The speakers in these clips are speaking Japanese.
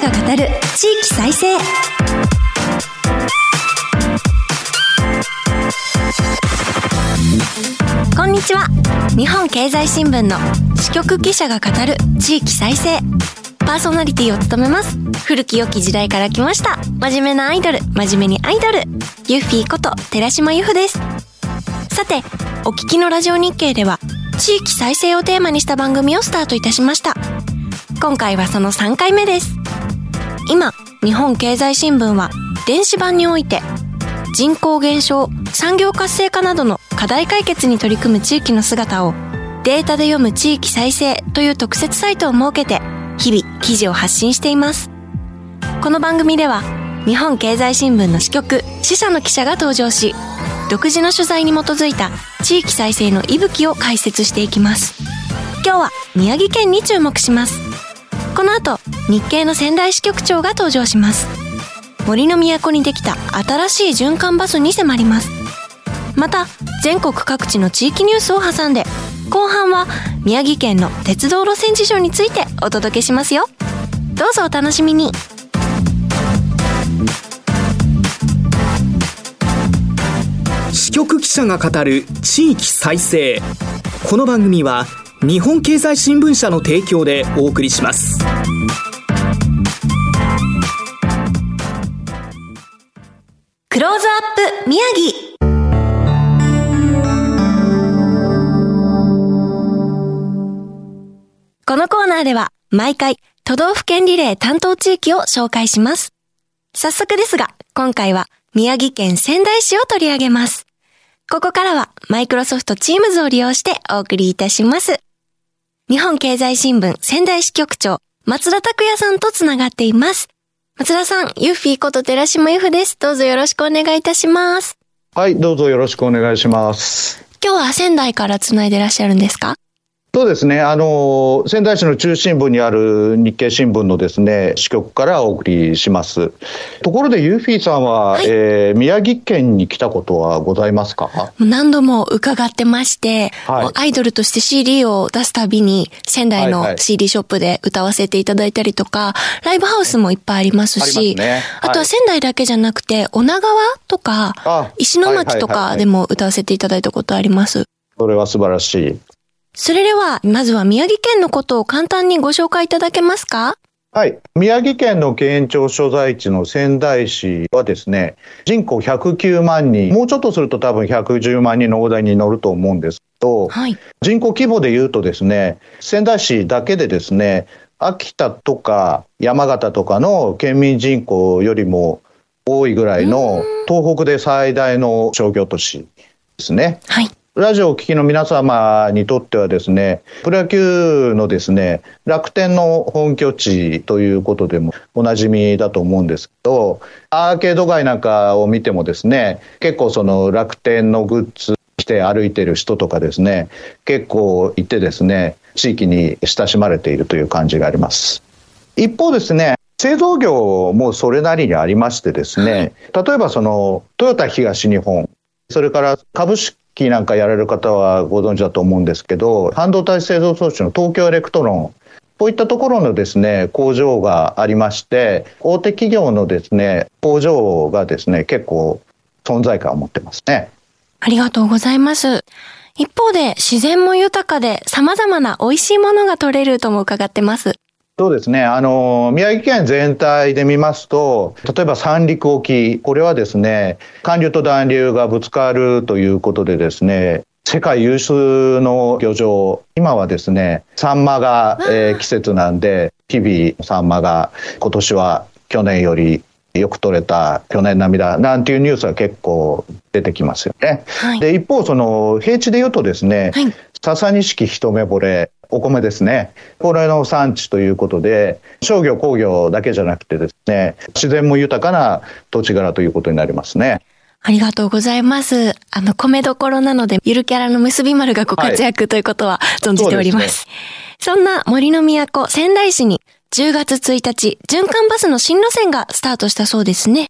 が語る地域再生。こんにちは。日本経済新聞の支局記者が語る地域再生。パーソナリティを務めます。古き良き時代から来ました。真面目なアイドル。真面目にアイドル。ユッフィーこと寺島由布です。さてお聞きのラジオ日経では地域再生をテーマにした番組をスタートいたしました。今回はその3回目です。今日本経済新聞は電子版において人口減少産業活性化などの課題解決に取り組む地域の姿をデータで読む地域再生という特設サイトを設けて日々記事を発信しています。この番組では日本経済新聞の支局支社の記者が登場し独自の取材に基づいた地域再生の息吹を解説していきます。今日は宮城県に注目します。この後日経の仙台支局長が登場します。森の都にできた新しい循環バスに迫ります。また全国各地の地域ニュースを挟んで後半は宮城県の鉄道路線事情についてお届けしますよ。どうぞお楽しみに。支局記者が語る地域再生。この番組は日本経済新聞社の提供でお送りしますクローズアップ宮城このコーナーでは毎回都道府県リレー担当地域を紹介します。早速ですが、今回は宮城県仙台市を取り上げます。ここからはマイクロソフトチームズを利用してお送りいたします。日本経済新聞仙台支局長、松田拓也さんとつながっています。松田さん、ユッフィーこと寺島由布です。どうぞよろしくお願いいたします。はい、どうぞよろしくお願いします。今日は仙台からつないでらっしゃるんですか？そうですね、あの、仙台市の中心部にある日経新聞のですね、支局からお送りします。ところで、ユーフィーさんは、はい。えー宮城県に来たことはございますか？何度も伺ってまして、はい。アイドルとして CD を出すたびに仙台のはいはい。CD ショップで歌わせていただいたりとか、ライブハウスもいっぱいありますし、あとは仙台だけじゃなくて、女川とかあ、石巻とかでも歌わせていただいたことあります。それは素晴らしい。それでは、まずは宮城県のことを簡単にご紹介いただけますか？はい。宮城県の県庁所在地の仙台市はですね、人口109万人、もうちょっとすると多分110万人の大台に乗ると思うんですけど、はい。人口規模で言うとですね、仙台市だけでですね、秋田とか山形とかの県民人口よりも多いぐらいの東北で最大の商業都市ですね。はい。ラジオをお聞きの皆様にとってはですね、プロ野球のですね、楽天の本拠地ということでもおなじみだと思うんですけど、アーケード街なんかを見てもですね、結構その楽天のグッズ着て歩いてる人とかですね、結構いてですね、地域に親しまれているという感じがあります。一方ですね、製造業もそれなりにありましてですね、例えばそのトヨタ東日本、それから株式なんかやられる方はご存知だと思うんですけど、半導体製造装置の東京エレクトロン、こういったところのですね、工場がありまして、大手企業のですね、工場がですね、結構存在感を持ってますね。ありがとうございます。一方で、自然も豊かで様々な美味しいものが取れるとも伺ってます。そうですね。あの、宮城県全体で見ますと、例えば三陸沖、これはですね、寒流と暖流がぶつかるということでですね、世界有数の漁場、今はですね、サンマが、えー季節なんで、日々サンマが今年は去年よりよく取れた、去年並みだ、なんていうニュースが結構出てきますよね。はい。で、一方、その平地で言うとですね、はい。笹錦一目惚れ、お米ですね。これの産地ということで、商業工業だけじゃなくてですね、自然も豊かな土地柄ということになりますね。ありがとうございます。あの、米どころなので、ゆるキャラの結び丸がご活躍ということは存じております。そんな森の都仙台市に10月1日、循環バスの新路線がスタートしたそうですね。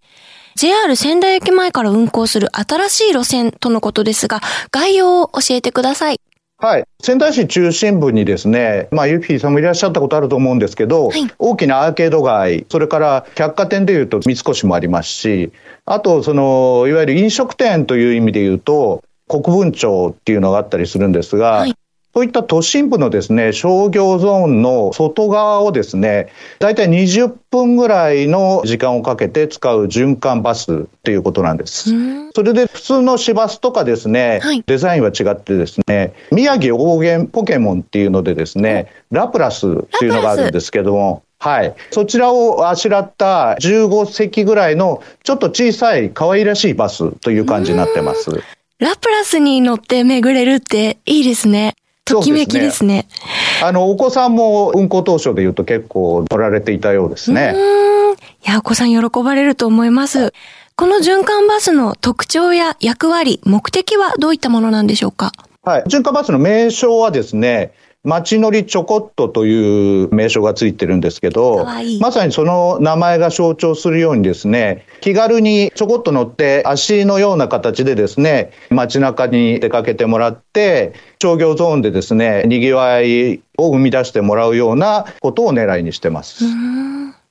JR 仙台駅前から運行する新しい路線とのことですが、概要を教えてください。はい。仙台市中心部にですね、まあ、ユフィさんもいらっしゃったことあると思うんですけど、はい、大きなアーケード街、それから百貨店でいうと三越もありますし、あと、その、いわゆる飲食店という意味で言うと、国分町っていうのがあったりするんですが、はいそういった都心部のですね、商業ゾーンの外側をですね、だいたい20分ぐらいの時間をかけて使う循環バスっていうことなんです。それで普通の市バスとかですね、はい、デザインは違ってですね、宮城黄金ポケモンっていうのでですね、ラプラスっていうのがあるんですけども、はい。そちらをあしらった15席ぐらいのちょっと小さい可愛らしいバスという感じになってます。ラプラスに乗って巡れるっていいですね。ときめきですね。すねあの、お子さんも運行当初で言うと結構乗られていたようですね。うん。いや、お子さん喜ばれると思います。この循環バスの特徴や役割、目的はどういったものなんでしょうか？はい。循環バスの名称はですね、街乗りちょこっとという名称がついてるんですけど、いいまさにその名前が象徴するようにですね、気軽にちょこっと乗って足のような形でですね、街中に出かけてもらって、商業ゾーンでですね、賑わいを生み出してもらうようなことを狙いにしてます。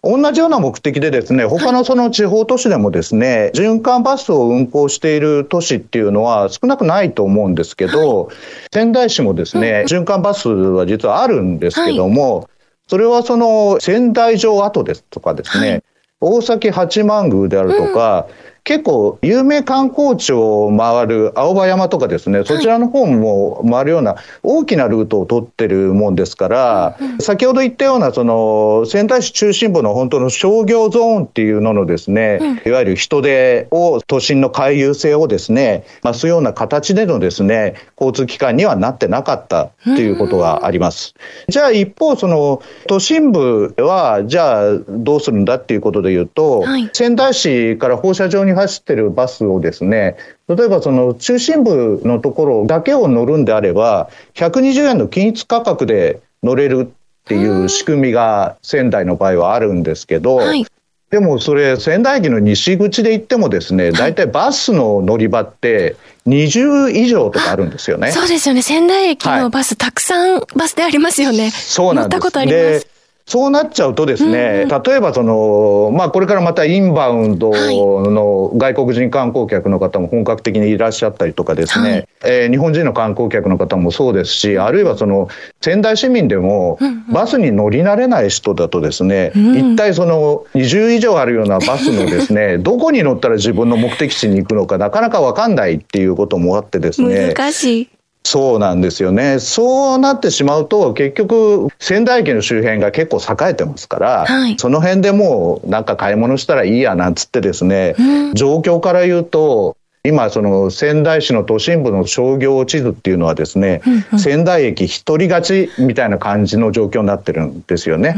同じような目的でですね、他のその地方都市でもですね、循環バスを運行している都市っていうのは少なくないと思うんですけど、仙台市もですね、循環バスは実はあるんですけども、それはその仙台城跡ですとかですね、大崎八幡宮であるとか、結構有名観光地を回る青葉山とかですね、そちらの方も回るような大きなルートを取ってるもんですから、先ほど言ったようなその仙台市中心部の本当の商業ゾーンっていうののですね、いわゆる人手を都心の回遊性をですね、増すような形でのですね、交通機関にはなってなかったっていうことがあります。じゃあ一方その都心部はじゃあどうするんだっていうことで言うと、仙台市から放射状に走ってるバスをですね、例えばその中心部のところだけを乗るんであれば、120円の均一価格で乗れるっていう仕組みが仙台の場合はあるんですけど、はい、でもそれ仙台駅の西口で行ってもですね、大体バスの乗り場って20以上とかあるんですよね。そうですよね。仙台駅のバス、はい、たくさんバスでありますよね。そうなんです。乗ったことあります。そうなっちゃうとですね、うんうん、例えばその、まあ、これからまたインバウンドの外国人観光客の方も本格的にいらっしゃったりとかですね、はい、えー、日本人の観光客の方もそうですし、あるいはその仙台市民でもバスに乗り慣れない人だとですね、うん、一体その20以上あるようなバスのですね、どこに乗ったら自分の目的地に行くのかなかなかわかんないっていうこともあってですね、難しい。そうなんですよね。そうなってしまうと、結局、仙台駅の周辺が結構栄えてますから、はい、その辺でもうなんか買い物したらいいやなんつってですね、うん、状況から言うと、今、その仙台市の都心部の商業地図っていうのはですね、うんうん、仙台駅一人勝ちみたいな感じの状況になってるんですよね。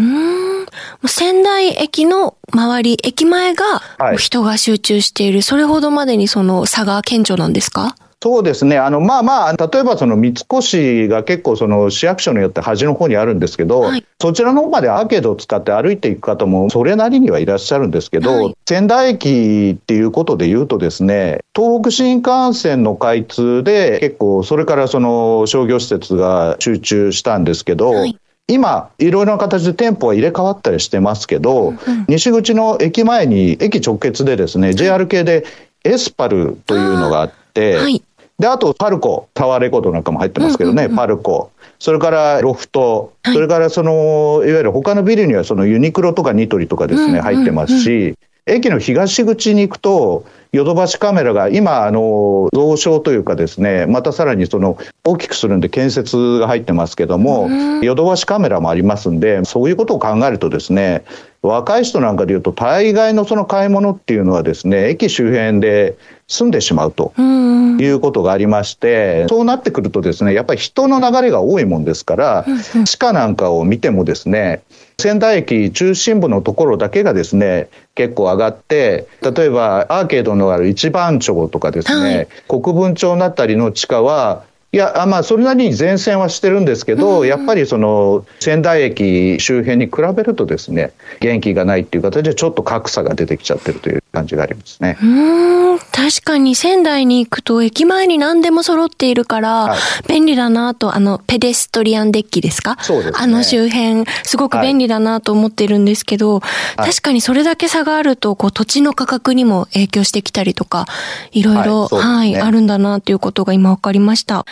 仙台駅の周り、駅前が人が集中している、はい、それほどまでにその差が顕著なんですか？そうですね。あの、まあまあ、例えばその三越が結構その市役所によって端の方にあるんですけど、はい、そちらの方までアーケードを使って歩いていく方もそれなりにはいらっしゃるんですけど、はい、仙台駅っていうことで言うとですね、東北新幹線の開通で結構それからその商業施設が集中したんですけど、はい。今、いろいろな形で店舗は入れ替わったりしてますけど、うん、西口の駅前に、駅直結でですね、JR 系でエスパルというのがあって、はい、で、あと、パルコ、タワーレコードなんかも入ってますけどね、パルコ。それからロフト、それからその、いわゆる他のビルにはそのユニクロとかニトリとかですね、入ってますし、駅の東口に行くと、ヨドバシカメラが今、あの、増床というかですね、またさらにその、大きくするんで建設が入ってますけども、ヨドバシカメラもありますんで、そういうことを考えるとですね、若い人なんかでいうと、大概のその買い物っていうのはですね、駅周辺で済んでしまうということがありまして、そうなってくるとですね、やっぱり人の流れが多いもんですから、地下なんかを見てもですね、仙台駅中心部のところだけがですね、結構上がって、例えばアーケードのある一番町とかですね、はい、国分町のあたりの地下は、いや、まあ、それなりに前線はしてるんですけど、うん、やっぱりその仙台駅周辺に比べるとですね、元気がないっていう形でちょっと格差が出てきちゃってるという感じがありますね。うん、確かに仙台に行くと駅前に何でも揃っているから、はい、便利だなと、あの、ペデストリアンデッキですか？そうです、ね、あの周辺、すごく便利だなと思ってるんですけど、はい、確かにそれだけ差があると、こう、土地の価格にも影響してきたりとか、いろいろ、はい、ね。はい、あるんだなということが今わかりました。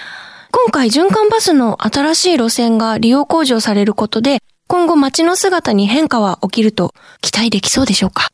今回循環バスの新しい路線が利用向上されることで、今後街の姿に変化は起きると期待できそうでしょうか？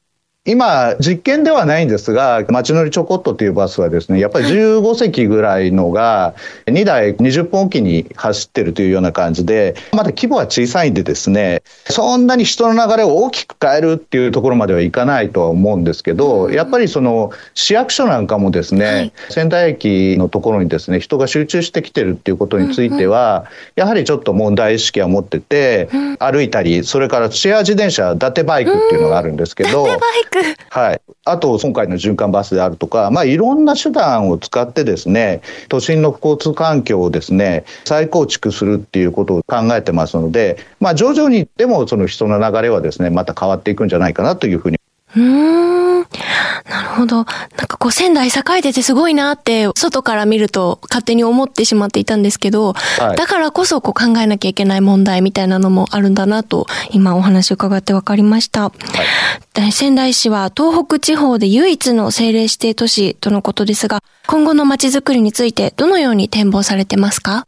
今、実験ではないんですが、街乗りちょこっとというバスはですね、やっぱり15席ぐらいのが、2台20分おきに走ってるというような感じで、まだ規模は小さいんでですね、そんなに人の流れを大きく変えるっていうところまではいかないとは思うんですけど、やっぱりその市役所なんかもですね、仙台駅のところにですね、人が集中してきてるっていうことについては、やはりちょっと問題意識は持ってて、歩いたり、それからシェア自転車、伊達バイクっていうのがあるんですけど、はい、あと今回の循環バスであるとか、まあ、いろんな手段を使ってですね都心の交通環境をですね再構築するっていうことを考えてますので、まあ、徐々にでもその人の流れはですねまた変わっていくんじゃないかなというふうにうんなるほど。なんかこう仙台栄えててすごいなって外から見ると勝手に思ってしまっていたんですけど、はい、だからこそこう考えなきゃいけない問題みたいなのもあるんだなと今お話伺って分かりました。はい、仙台市は東北地方で唯一の政令指定都市とのことですが、今後の街づくりについてどのように展望されてますか？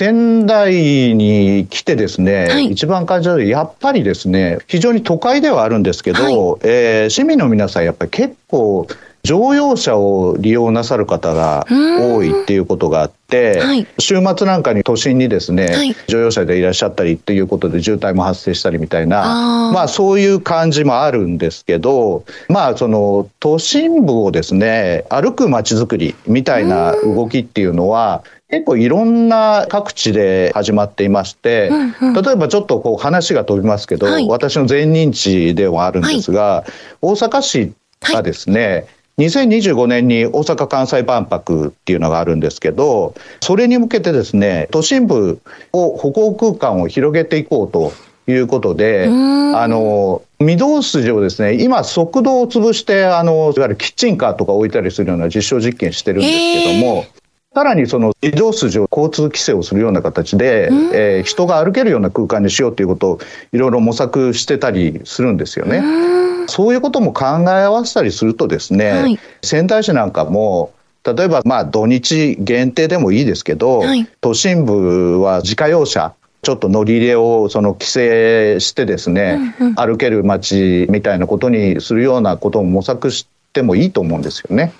仙台に来てですね、はい、一番感じたのはやっぱりですね非常に都会ではあるんですけど、はい、えー、市民の皆さんやっぱり結構乗用車を利用なさる方が多いっていうことがあって、はい、週末なんかに都心にですね、はい、乗用車でいらっしゃったりっていうことで渋滞も発生したりみたいなまあそういう感じもあるんですけどまあその都心部をですね歩く街づくりみたいな動きっていうのは結構いろんな各地で始まっていまして、うんうん、例えばちょっとこう話が飛びますけど、はい、私の前任地ではあるんですが、はい、大阪市がですね、はい2025年に大阪・関西万博っていうのがあるんですけど、それに向けてですね、都心部を歩行空間を広げていこうということで、あの、御堂筋をですね、今、速度を潰して、あの、いわゆるキッチンカーとか置いたりするような実証実験してるんですけども、さらにその移動筋を交通規制をするような形で、えー、人が歩けるような空間にしようということをいろいろ模索してたりするんですよね。そういうことも考え合わせたりするとですね、はい、仙台市なんかも例えばまあ土日限定でもいいですけど、はい、都心部は自家用車ちょっと乗り入れをその規制してですね、うんうん、歩ける街みたいなことにするようなことも模索してもいいと思うんですよね。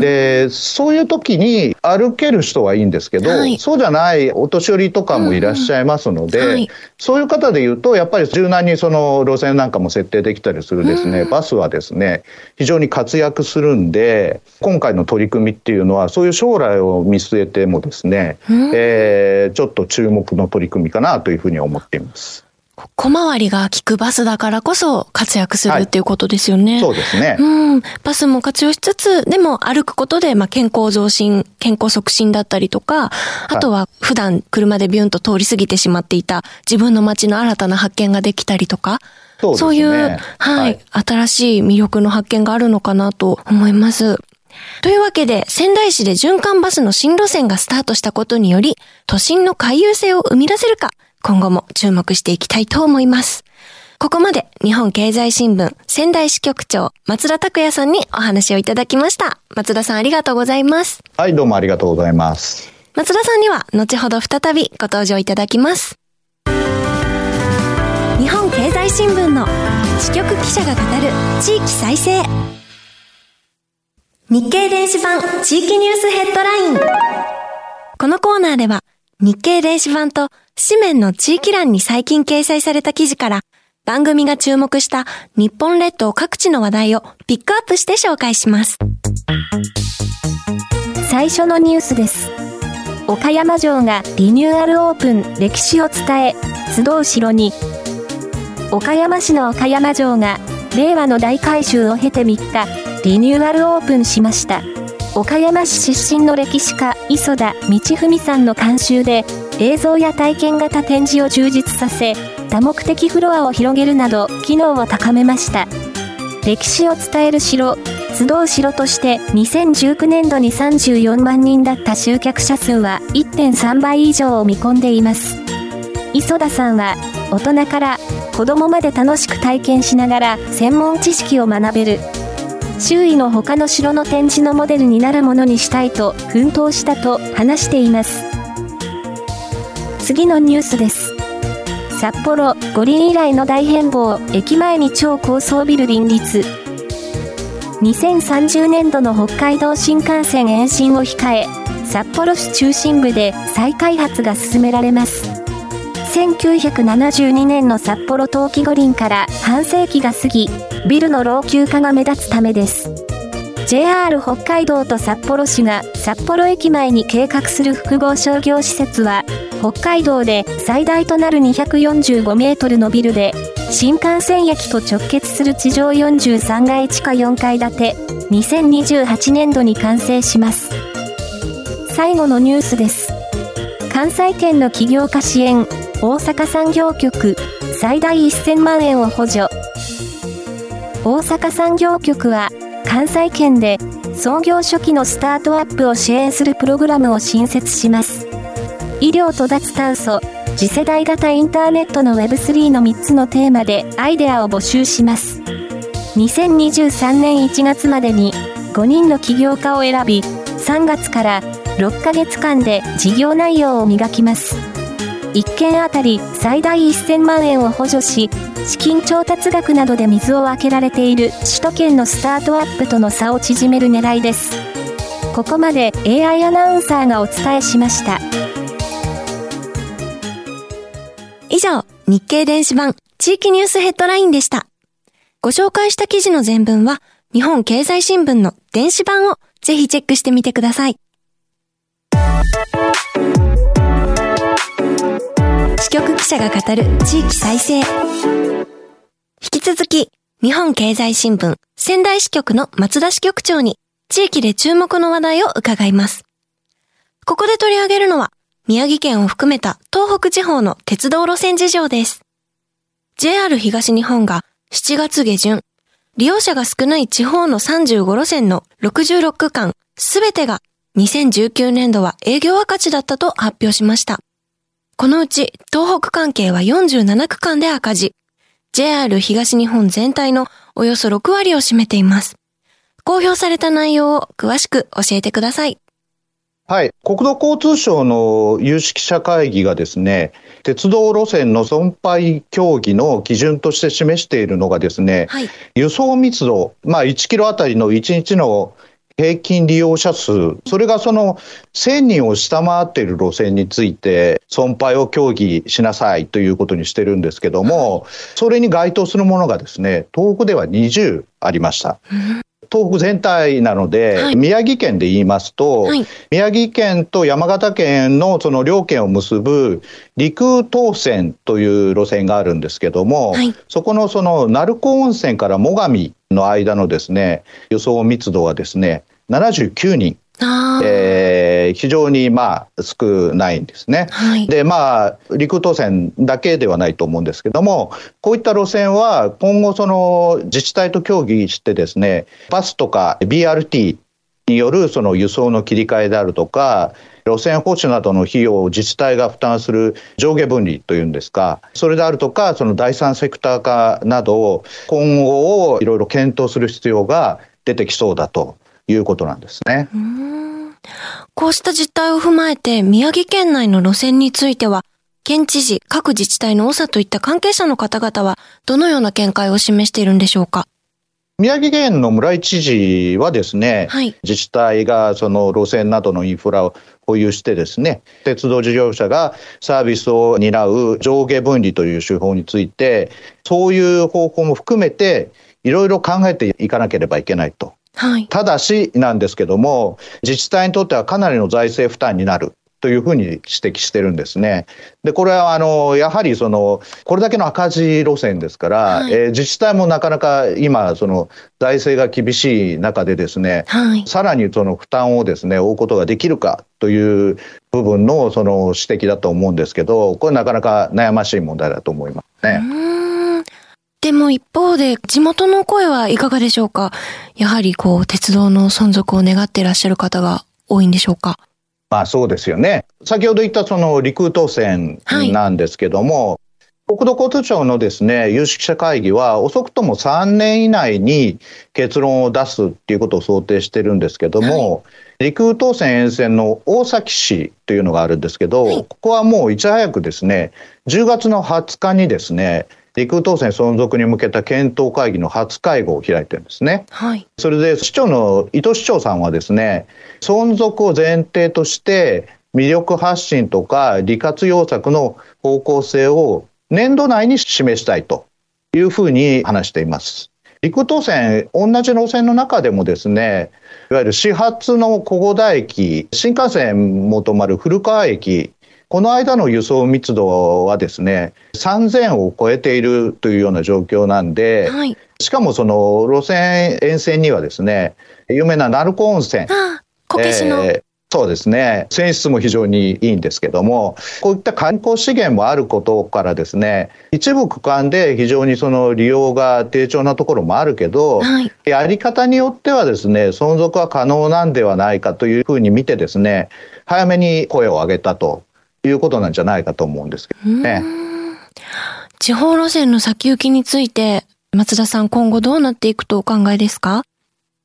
でそういう時に歩ける人はいいんですけど、はい、そうじゃないお年寄りとかもいらっしゃいますので、うんはい、そういう方でいうとやっぱり柔軟にその路線なんかも設定できたりするですね、うん、バスはですね非常に活躍するんで今回の取り組みっていうのはそういう将来を見据えてもですね、うん、えー、ちょっと注目の取り組みかなというふうに思っています。小回りが効くバスだからこそ活躍するっていうことですよね。はい、そうですね。うん。バスも活用しつつ、でも歩くことで、まあ、健康増進、健康促進だったりとか、あとは普段車でビュンと通り過ぎてしまっていた自分の街の新たな発見ができたりとか、そうね、そういう、はい、はい、新しい魅力の発見があるのかなと思います。というわけで、仙台市で循環バスの新路線がスタートしたことにより、都心の回遊性を生み出せるか、今後も注目していきたいと思います。ここまで日本経済新聞仙台支局長松田拓也さんにお話をいただきました。松田さんありがとうございます。はい、どうもありがとうございます。松田さんには後ほど再びご登場いただきます。日本経済新聞の支局記者が語る地域再生。日経電子版地域ニュースヘッドライン。このコーナーでは日経電子版と紙面の地域欄に最近掲載された記事から番組が注目した日本列島各地の話題をピックアップして紹介します。最初のニュースです。岡山城がリニューアルオープン歴史を伝え、集う城に、岡山市の岡山城が令和の大改修を経て3日、リニューアルオープンしました。岡山市出身の歴史家、磯田道文さんの監修で、映像や体験型展示を充実させ、多目的フロアを広げるなど機能を高めました。歴史を伝える城、集う城として2019年度に34万人だった集客者数は1.3倍以上を見込んでいます。磯田さんは大人から子供まで楽しく体験しながら専門知識を学べる。周囲の他の城の展示のモデルになるものにしたいと奮闘したと話しています。次のニュースです。札幌五輪以来の大変貌、駅前に超高層ビル林立。2030年度の北海道新幹線延伸を控え、札幌市中心部で再開発が進められます。1972年の札幌冬季五輪から半世紀が過ぎ、ビルの老朽化が目立つためです。JR 北海道と札幌市が札幌駅前に計画する複合商業施設は、北海道で最大となる245メートルのビルで、新幹線駅と直結する地上43階地下4階建て、2028年度に完成します。最後のニュースです。関西圏の起業家支援、大阪産業局、最大1000万円を補助。大阪産業局は、関西圏で創業初期のスタートアップを支援するプログラムを新設します。医療と脱炭素、次世代型インターネットの Web3 の3つのテーマでアイデアを募集します。2023年1月までに5人の起業家を選び、3月から6ヶ月間で事業内容を磨きます。1件あたり最大1000万円を補助し、資金調達額などで水を開けられている首都圏のスタートアップとの差を縮める狙いです。ここまで AI アナウンサーがお伝えしました。以上、日経電子版地域ニュースヘッドラインでした。ご紹介した記事の全文は、日本経済新聞の電子版をぜひチェックしてみてください。支局記者が語る地域再生。引き続き、日本経済新聞仙台支局の松田支局長に地域で注目の話題を伺います。ここで取り上げるのは、宮城県を含めた東北地方の鉄道路線事情です。JR 東日本が7月下旬、利用者が少ない地方の35路線の66区間すべてが2019年度は営業赤字だったと発表しました。このうち東北関係は47区間で赤字。JR 東日本全体のおよそ6割を占めています。公表された内容を詳しく教えてください。はい。国土交通省の有識者会議がですね、鉄道路線の損廃協議の基準として示しているのがですね、はい、輸送密度、まあ1キロあたりの1日の平均利用者数、それがその1000人を下回っている路線について、損廃を協議しなさいということにしてるんですけども、それに該当するものがですね、東北では20ありました。東北全体なので、はい、宮城県で言いますと、はい、宮城県と山形県のその両県を結ぶ陸東線という路線があるんですけども、はい、そこのその鳴子温泉から最上の間のですね輸送密度はですね79人。えー、非常にまあ少ないんですね。はい、でまあ陸東線だけではないと思うんですけどもこういった路線は今後その自治体と協議してですねバスとか BRT によるその輸送の切り替えであるとか路線保守などの費用を自治体が負担する上下分離というんですか、それであるとか、その第三セクター化などを今後をいろいろ検討する必要が出てきそうだということなんですね。こうした実態を踏まえて、宮城県内の路線については、県知事、各自治体の長といった関係者の方々は、どのような見解を示しているんでしょうか？宮城県の村井知事はですね、はい、自治体がその路線などのインフラを保有してですね、鉄道事業者がサービスを担う上下分離という手法について、そういう方法も含めて、いろいろ考えていかなければいけないと。はい、ただしなんですけども、自治体にとってはかなりの財政負担になる。というふうに指摘してるんですね。で、これは、あの、やはり、その、これだけの赤字路線ですから、はい、えー、自治体もなかなか今、その、財政が厳しい中でですね、はい、さらにその負担をですね、負うことができるかという部分の、その、指摘だと思うんですけど、これなかなか悩ましい問題だと思いますね。でも一方で、地元の声はいかがでしょうか？やはりこう、鉄道の存続を願っていらっしゃる方が多いんでしょうか？まあそうですよね。先ほど言ったその陸空線なんですけども、はい。国土交通省のですね、有識者会議は、遅くとも3年以内に結論を出すっていうことを想定してるんですけども、はい、陸空東線沿線の大崎市というのがあるんですけど、はい、ここはもういち早くですね、10月の20日にですね、陸空東線存続に向けた検討会議の初会合を開いてるんですね。はい。それで市長の伊藤市長さんはですね、存続を前提として魅力発信とか利活用策の方向性を年度内に示したいというふうに話しています。陸東線、同じ路線の中でもですね、いわゆる始発の小五田駅、新幹線も止まる古川駅、この間の輸送密度はですね、3000を超えているというような状況なんで、はい、しかもその路線沿線にはですね、有名な鳴子温泉、あこけしの、えーそうですね。泉質も非常にいいんですけども、こういった観光資源もあることからですね、一部区間で非常にその利用が低調なところもあるけど、はい、やり方によってはですね、存続は可能なんではないかというふうに見てですね、早めに声を上げたということなんじゃないかと思うんですけどね。地方路線の先行きについて、松田さん今後どうなっていくとお考えですか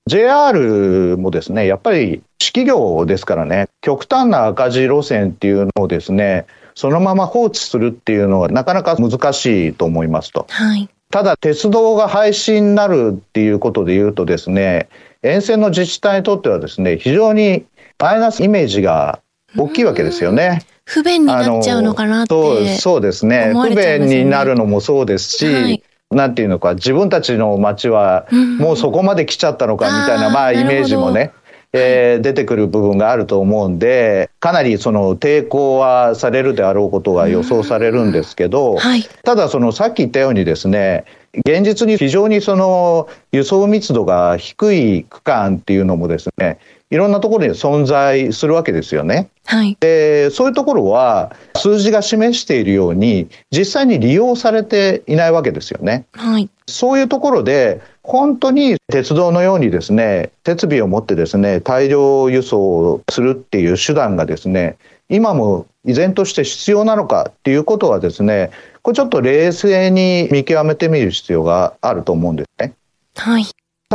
？JR もですね、やっぱり私企業ですからね、極端な赤字路線っていうのをですね、そのまま放置するっていうのはなかなか難しいと思いますと。はい、ただ、鉄道が廃止になるっていうことで言うとですね、沿線の自治体にとってはですね、非常にマイナスイメージが大きいわけですよね。不便になっちゃうのかなってそうですね。不便になるのもそうですし、はい。なんていうのか、自分たちの街はもうそこまで来ちゃったのかみたいな、まあイメージもね、えー、出てくる部分があると思うんで、かなりその抵抗はされるであろうことが予想されるんですけど、はい、ただそのさっき言ったようにですね、現実に非常にその輸送密度が低い区間っていうのもですね、いろんなところに存在するわけですよね。はい、でそういうところは数字が示しているように実際に利用されていないわけですよね。はい、そういうところで本当に鉄道のようにですね設備を持ってですね大量輸送するっていう手段がですね今も依然として必要なのかっていうことはですねこれちょっと冷静に見極めてみる必要があると思うんですね。はい、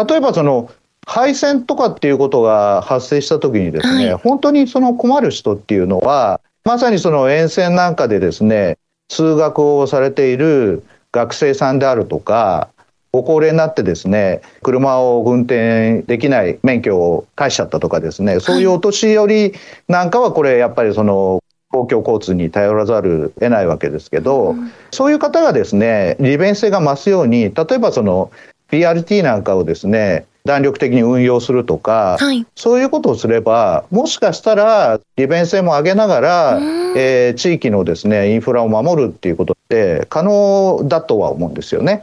例えばその配線とかっていうことが発生した時にですね、はい、本当にその困る人っていうのは、まさにその沿線なんかでですね、通学をされている学生さんであるとか、ご高齢になってですね、車を運転できない免許を返しちゃったとかですね、そういうお年寄りなんかはこれやっぱりその公共交通に頼らざる得ないわけですけど、うん、そういう方がですね、利便性が増すように、例えばその PRT なんかをですね、弾力的に運用するとか、はい、そういうことをすれば、もしかしたら利便性も上げながら、えー、地域のですね、インフラを守るっていうことって可能だとは思うんですよね。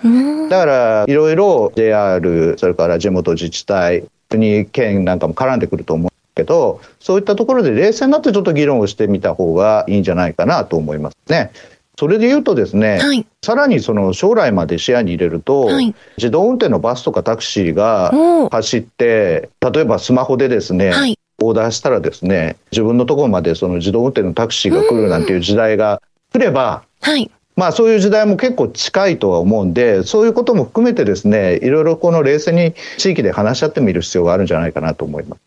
だから、いろいろ JR、それから地元自治体、国、県なんかも絡んでくると思うけど、そういったところで冷静になってちょっと議論をしてみた方がいいんじゃないかなと思いますね。それで言うとですね、はい、さらにその将来まで視野に入れると、はい、自動運転のバスとかタクシーが走って、例えばスマホでですね、はい、オーダーしたらですね、自分のところまでその自動運転のタクシーが来るなんていう時代が来れば、まあそういう時代も結構近いとは思うんで、そういうことも含めてですね、いろいろこの冷静に地域で話し合ってみる必要があるんじゃないかなと思います。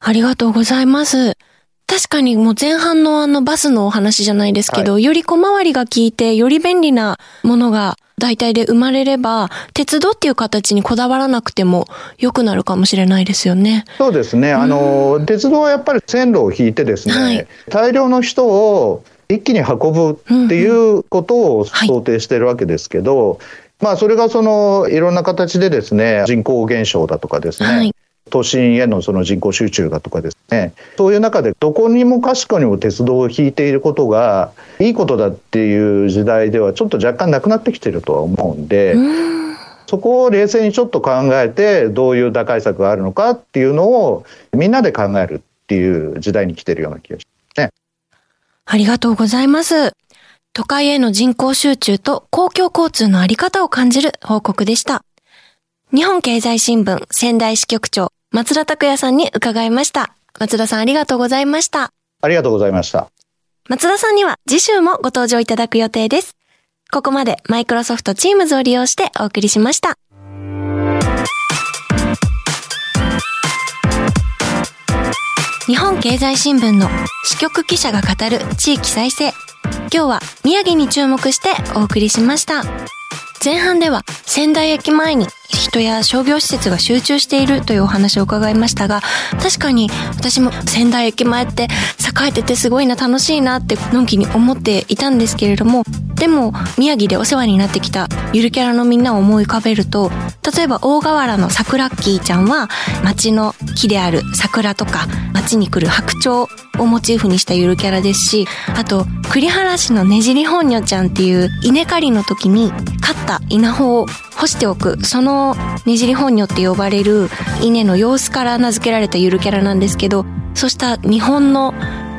ありがとうございます。確かにもう前半のあのバスのお話じゃないですけど、はい、より小回りが効いて、より便利なものが大体で生まれれば、鉄道っていう形にこだわらなくても良くなるかもしれないですよね。そうですね。あの、鉄道はやっぱり線路を引いてですね、はい、大量の人を一気に運ぶっていうことを想定してるわけですけど、はいまあ、それがそのいろんな形でですね人口減少だとかですね、はい、都心へのその人口集中だとかですね、そういう中でどこにもかしこにも鉄道を引いていることがいいことだっていう時代ではちょっと若干なくなってきてるとは思うんで、そこを冷静にちょっと考えてどういう打開策があるのかっていうのをみんなで考えるっていう時代に来てるような気がしますね。ありがとうございます。都会への人口集中と公共交通のあり方を感じる報告でした。日本経済新聞仙台支局長、松田拓也さんに伺いました。松田さんありがとうございました。ありがとうございました。松田さんには次週もご登場いただく予定です。ここまでマイクロソフトチームズを利用してお送りしました。日本経済新聞の支局記者が語る地域再生。今日は宮城に注目してお送りしました。前半では仙台駅前に人や商業施設が集中しているというお話を伺いましたが、確かに私も仙台駅前って栄えててすごいな楽しいなってのんきに思っていたんですけれども、でも宮城でお世話になってきたゆるキャラのみんなを思い浮かべると、例えば大河原のサクラッキーちゃんは街の木である桜とか街に来る白鳥をモチーフにしたゆるキャラですし、あと栗原市のねじり本女ちゃんっていう稲刈りの時に飼った稲穂を干しておく、そのねじり本女って呼ばれる稲の様子から名付けられたゆるキャラなんですけど、そうした日本の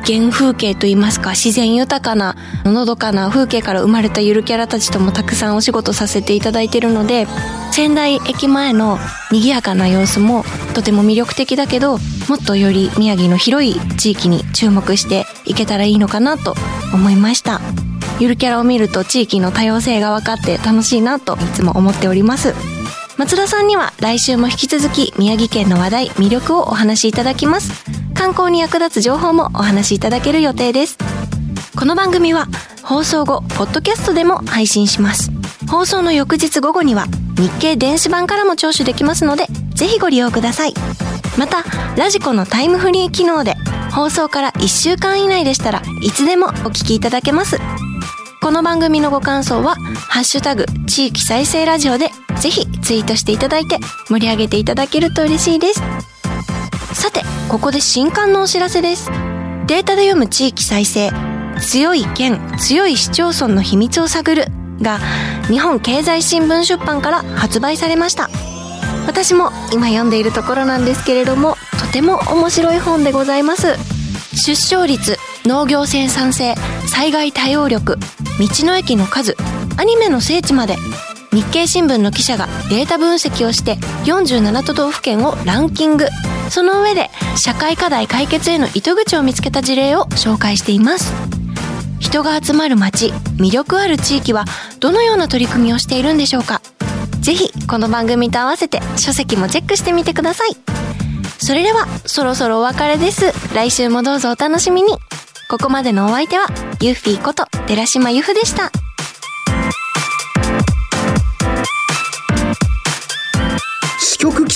原風景といいますか自然豊かなのどかな風景から生まれたゆるキャラたちともたくさんお仕事させていただいているので仙台駅前の賑やかな様子もとても魅力的だけどもっとより宮城の広い地域に注目していけたらいいのかなと思いました。ゆるキャラを見ると地域の多様性が分かって楽しいなといつも思っております。松田さんには来週も引き続き宮城県の話題魅力をお話しいただきます。観光に役立つ情報もお話しいただける予定です。この番組は放送後ポッドキャストでも配信します。放送の翌日午後には日経電子版からも聴取できますのでぜひご利用ください。またラジコのタイムフリー機能で放送から1週間以内でしたらいつでもお聞きいただけます。この番組のご感想は「ハッシュタグ地域再生ラジオ」でぜひツイートしていただいて盛り上げていただけると嬉しいです。さてここで新刊のお知らせです。データで読む地域再生強い県強い市町村の秘密を探るが日本経済新聞出版から発売されました。私も今読んでいるところなんですけれどもとても面白い本でございます。出生率農業生産性災害対応力道の駅の数アニメの聖地まで日経新聞の記者がデータ分析をして47都道府県をランキング。その上で社会課題解決への糸口を見つけた事例を紹介しています。人が集まる街魅力ある地域はどのような取り組みをしているんでしょうか。ぜひこの番組と合わせて書籍もチェックしてみてください。それではそろそろお別れです。来週もどうぞお楽しみに。ここまでのお相手は、ユッフィーこと寺島由布でした。